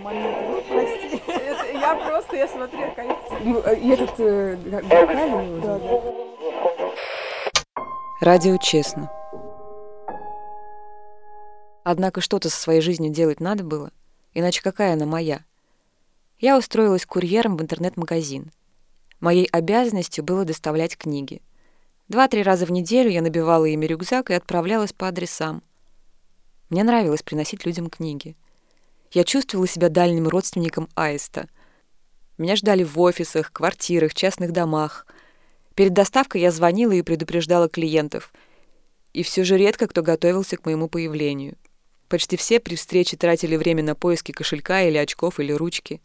монеты. Прости. Это я просто, я смотрю, кайф. Ну, э, этот э, да. да. Радио честно. Однако что-то со своей жизнью делать надо было, иначе какая она моя? Я устроилась курьером в интернет-магазин. Моей обязанностью было доставлять книги. Два-три раза в неделю я набивала ими рюкзак и отправлялась по адресам. Мне нравилось приносить людям книги. Я чувствовала себя дальним родственником Аиста. Меня ждали в офисах, квартирах, частных домах. Перед доставкой я звонила и предупреждала клиентов. И все же редко кто готовился к моему появлению. Почти все при встрече тратили время на поиски кошелька или очков или ручки.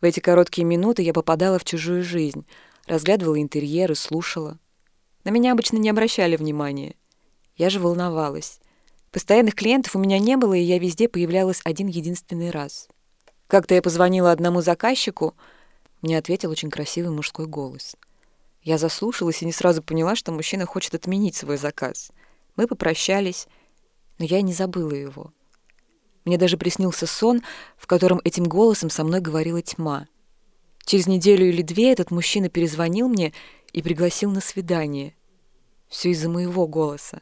В эти короткие минуты я попадала в чужую жизнь, разглядывала интерьеры, слушала. На меня обычно не обращали внимания. Я же волновалась. Постоянных клиентов у меня не было, и я везде появлялась один единственный раз. Как-то я позвонила одному заказчику, мне ответил очень красивый мужской голос. Я заслушалась и не сразу поняла, что мужчина хочет отменить свой заказ. Мы попрощались, но я не забыла его. Мне даже приснился сон, в котором этим голосом со мной говорила тьма. Через неделю или две этот мужчина перезвонил мне и пригласил на свидание. Все из-за моего голоса.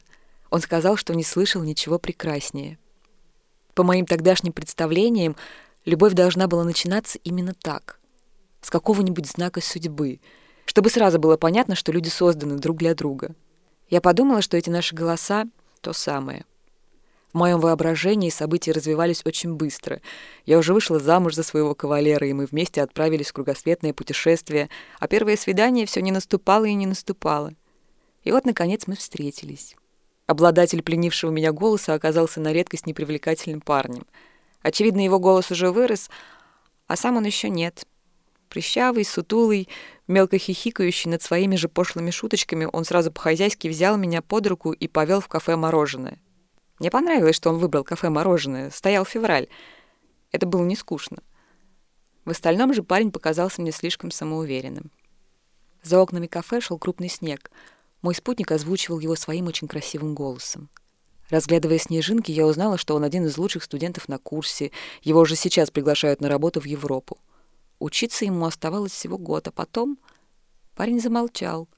Он сказал, что не слышал ничего прекраснее. По моим тогдашним представлениям, любовь должна была начинаться именно так. С какого-нибудь знака судьбы, чтобы сразу было понятно, что люди созданы друг для друга. Я подумала, что эти наши голоса — то самое. В моем воображении события развивались очень быстро. Я уже вышла замуж за своего кавалера, и мы вместе отправились в кругосветное путешествие, а первое свидание все не наступало и не наступало. И вот, наконец, мы встретились. Обладатель пленившего меня голоса оказался на редкость непривлекательным парнем. Очевидно, его голос уже вырос, а сам он еще нет. Прыщавый, сутулый, мелко хихикающий над своими же пошлыми шуточками, он сразу по-хозяйски взял меня под руку и повел в кафе «Мороженое». Мне понравилось, что он выбрал кафе «Мороженое». Стоял февраль. Это было не скучно. В остальном же парень показался мне слишком самоуверенным. За окнами кафе шел крупный снег. Мой спутник озвучивал его своим очень красивым голосом. Разглядывая снежинки, я узнала, что он один из лучших студентов на курсе. Его уже сейчас приглашают на работу в Европу. Учиться ему оставалось всего год, а потом парень замолчал.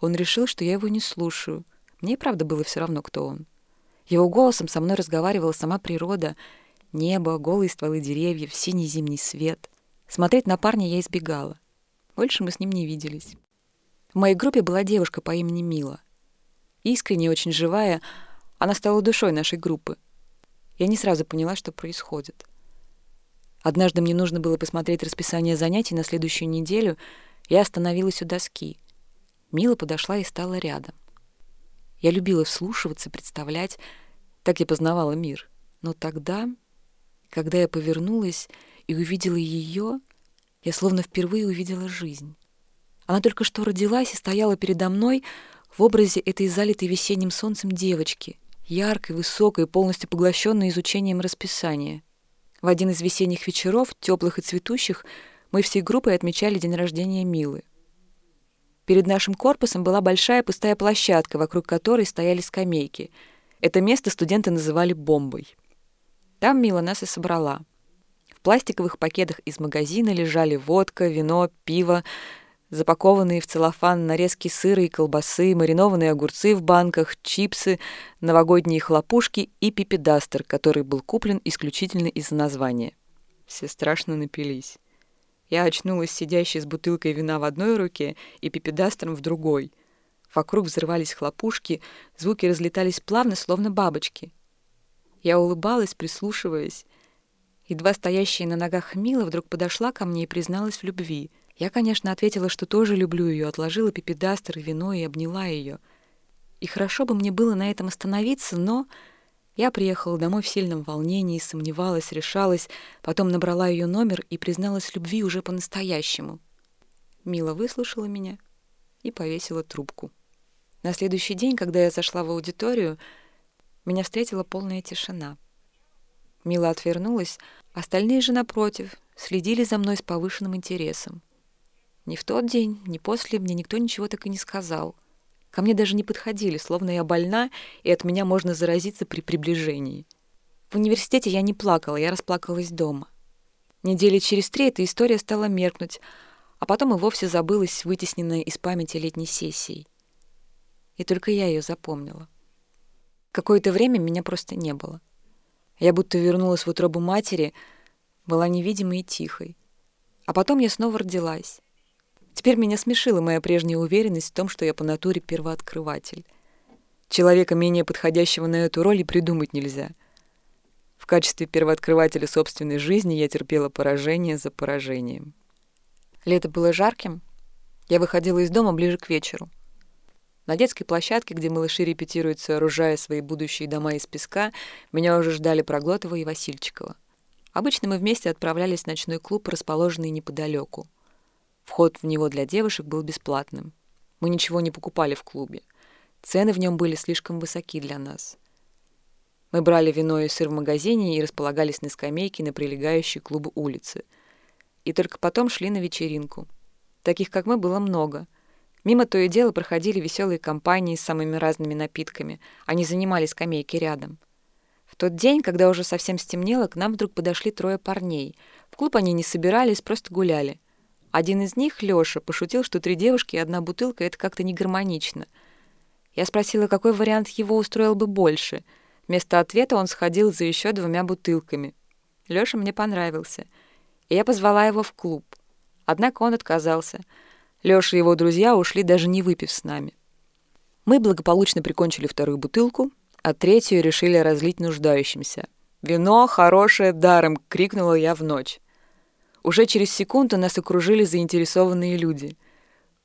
Он решил, что я его не слушаю. Мне правда было все равно, кто он. Его голосом со мной разговаривала сама природа. Небо, голые стволы деревьев, синий зимний свет. Смотреть на парня я избегала. Больше мы с ним не виделись. В моей группе была девушка по имени Мила. Искренне, очень живая, она стала душой нашей группы. Я не сразу поняла, что происходит. Однажды мне нужно было посмотреть расписание занятий на следующую неделю. Я остановилась у доски. Мила подошла и стала рядом. Я любила вслушиваться, представлять. Так я познавала мир. Но тогда, когда я повернулась и увидела ее, я словно впервые увидела жизнь. Она только что родилась и стояла передо мной в образе этой залитой весенним солнцем девочки, яркой, высокой, полностью поглощенной изучением расписания. В один из весенних вечеров, теплых и цветущих, мы всей группой отмечали день рождения Милы. Перед нашим корпусом была большая пустая площадка, вокруг которой стояли скамейки. Это место студенты называли «бомбой». Там Мила нас и собрала. В пластиковых пакетах из магазина лежали водка, вино, пиво, запакованные в целлофан нарезки сыра и колбасы, маринованные огурцы в банках, чипсы, новогодние хлопушки и пипедастер, который был куплен исключительно из-за названия. Все страшно напились. Я очнулась сидящей с бутылкой вина в одной руке и пипедастром в другой. Вокруг взрывались хлопушки, звуки разлетались плавно, словно бабочки. Я улыбалась, прислушиваясь. Едва стоящая на ногах Мила вдруг подошла ко мне и призналась в любви. Я, конечно, ответила, что тоже люблю ее, отложила пипедастер и вино и обняла ее. И хорошо бы мне было на этом остановиться, но я приехала домой в сильном волнении, сомневалась, решалась, потом набрала ее номер и призналась любви уже по-настоящему. Мила выслушала меня и повесила трубку. На следующий день, когда я зашла в аудиторию, меня встретила полная тишина. Мила отвернулась, остальные же, напротив, следили за мной с повышенным интересом. Ни в тот день, ни после мне никто ничего так и не сказал. Ко мне даже не подходили, словно я больна, и от меня можно заразиться при приближении. В университете я не плакала, я расплакалась дома. Недели через три эта история стала меркнуть, а потом и вовсе забылась, вытесненная из памяти летней сессией. И только я ее запомнила. Какое-то время меня просто не было. Я будто вернулась в утробу матери, была невидимой и тихой. А потом я снова родилась. Теперь меня смешила моя прежняя уверенность в том, что я по натуре первооткрыватель. Человека, менее подходящего на эту роль, и придумать нельзя. В качестве первооткрывателя собственной жизни я терпела поражение за поражением. Лето было жарким. Я выходила из дома ближе к вечеру. На детской площадке, где малыши репетируют, сооружая свои будущие дома из песка, меня уже ждали Проглотова и Васильчикова. Обычно мы вместе отправлялись в ночной клуб, расположенный неподалеку. Вход в него для девушек был бесплатным. Мы ничего не покупали в клубе. Цены в нем были слишком высоки для нас. Мы брали вино и сыр в магазине и располагались на скамейке на прилегающей к клубу улице. И только потом шли на вечеринку. Таких, как мы, было много. Мимо то и дело проходили веселые компании с самыми разными напитками. Они занимали скамейки рядом. В тот день, когда уже совсем стемнело, к нам вдруг подошли трое парней. В клуб они не собирались, просто гуляли. Один из них, Лёша, пошутил, что три девушки и одна бутылка — это как-то не гармонично — я спросила, какой вариант его устроил бы больше. Вместо ответа он сходил за еще двумя бутылками. Лёша мне понравился, и я позвала его в клуб. Однако он отказался. Лёша и его друзья ушли, даже не выпив с нами. Мы благополучно прикончили вторую бутылку, а третью решили разлить нуждающимся. «Вино хорошее даром!» — крикнула я в ночь. Уже через секунду нас окружили заинтересованные люди.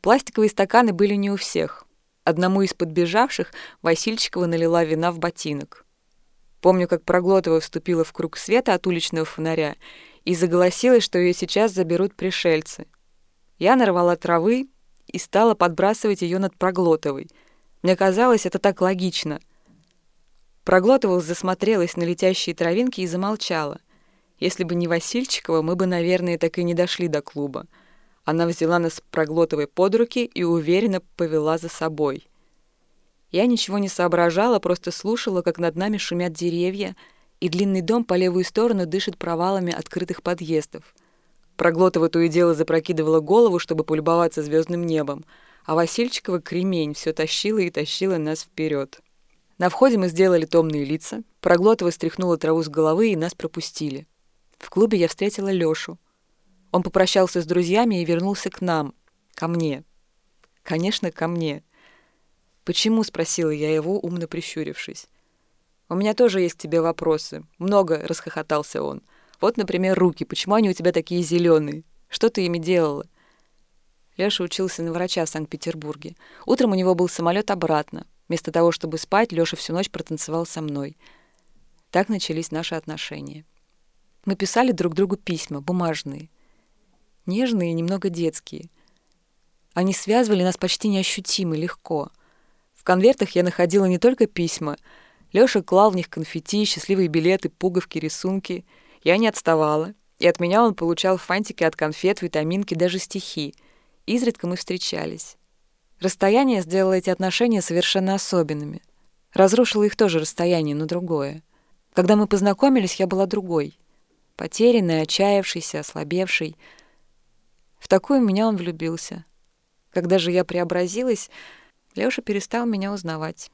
Пластиковые стаканы были не у всех — Одному из подбежавших Васильчикова налила вина в ботинок. Помню, как Проглотова вступила в круг света от уличного фонаря и заголосила, что ее сейчас заберут пришельцы. Я нарвала травы и стала подбрасывать ее над Проглотовой. Мне казалось, это так логично. Проглотова засмотрелась на летящие травинки и замолчала. Если бы не Васильчикова, мы бы, наверное, так и не дошли до клуба. Она взяла нас проглотовой под руки и уверенно повела за собой. Я ничего не соображала, просто слушала, как над нами шумят деревья, и длинный дом по левую сторону дышит провалами открытых подъездов. Проглотова то и дело запрокидывала голову, чтобы полюбоваться звездным небом, а Васильчикова кремень все тащила и тащила нас вперед. На входе мы сделали томные лица, Проглотова стряхнула траву с головы и нас пропустили. В клубе я встретила Лёшу — он попрощался с друзьями и вернулся к нам, ко мне. Конечно, ко мне. «Почему?» — спросила я его, умно прищурившись. «У меня тоже есть к тебе вопросы. Много», — расхохотался он. «Вот, например, руки. Почему они у тебя такие зеленые? Что ты ими делала?» Лёша учился на врача в Санкт-Петербурге. Утром у него был самолет обратно. Вместо того, чтобы спать, Лёша всю ночь протанцевал со мной. Так начались наши отношения. Мы писали друг другу письма, бумажные — нежные и немного детские. Они связывали нас почти неощутимо, легко. В конвертах я находила не только письма. Лёша клал в них конфетти, счастливые билеты, пуговки, рисунки. Я не отставала. И от меня он получал фантики от конфет, витаминки, даже стихи. Изредка мы встречались. Расстояние сделало эти отношения совершенно особенными. Разрушило их тоже расстояние, но другое. Когда мы познакомились, я была другой. Потерянной, отчаявшейся, ослабевшей — в такую меня он влюбился. Когда же я преобразилась, Лёша перестал меня узнавать.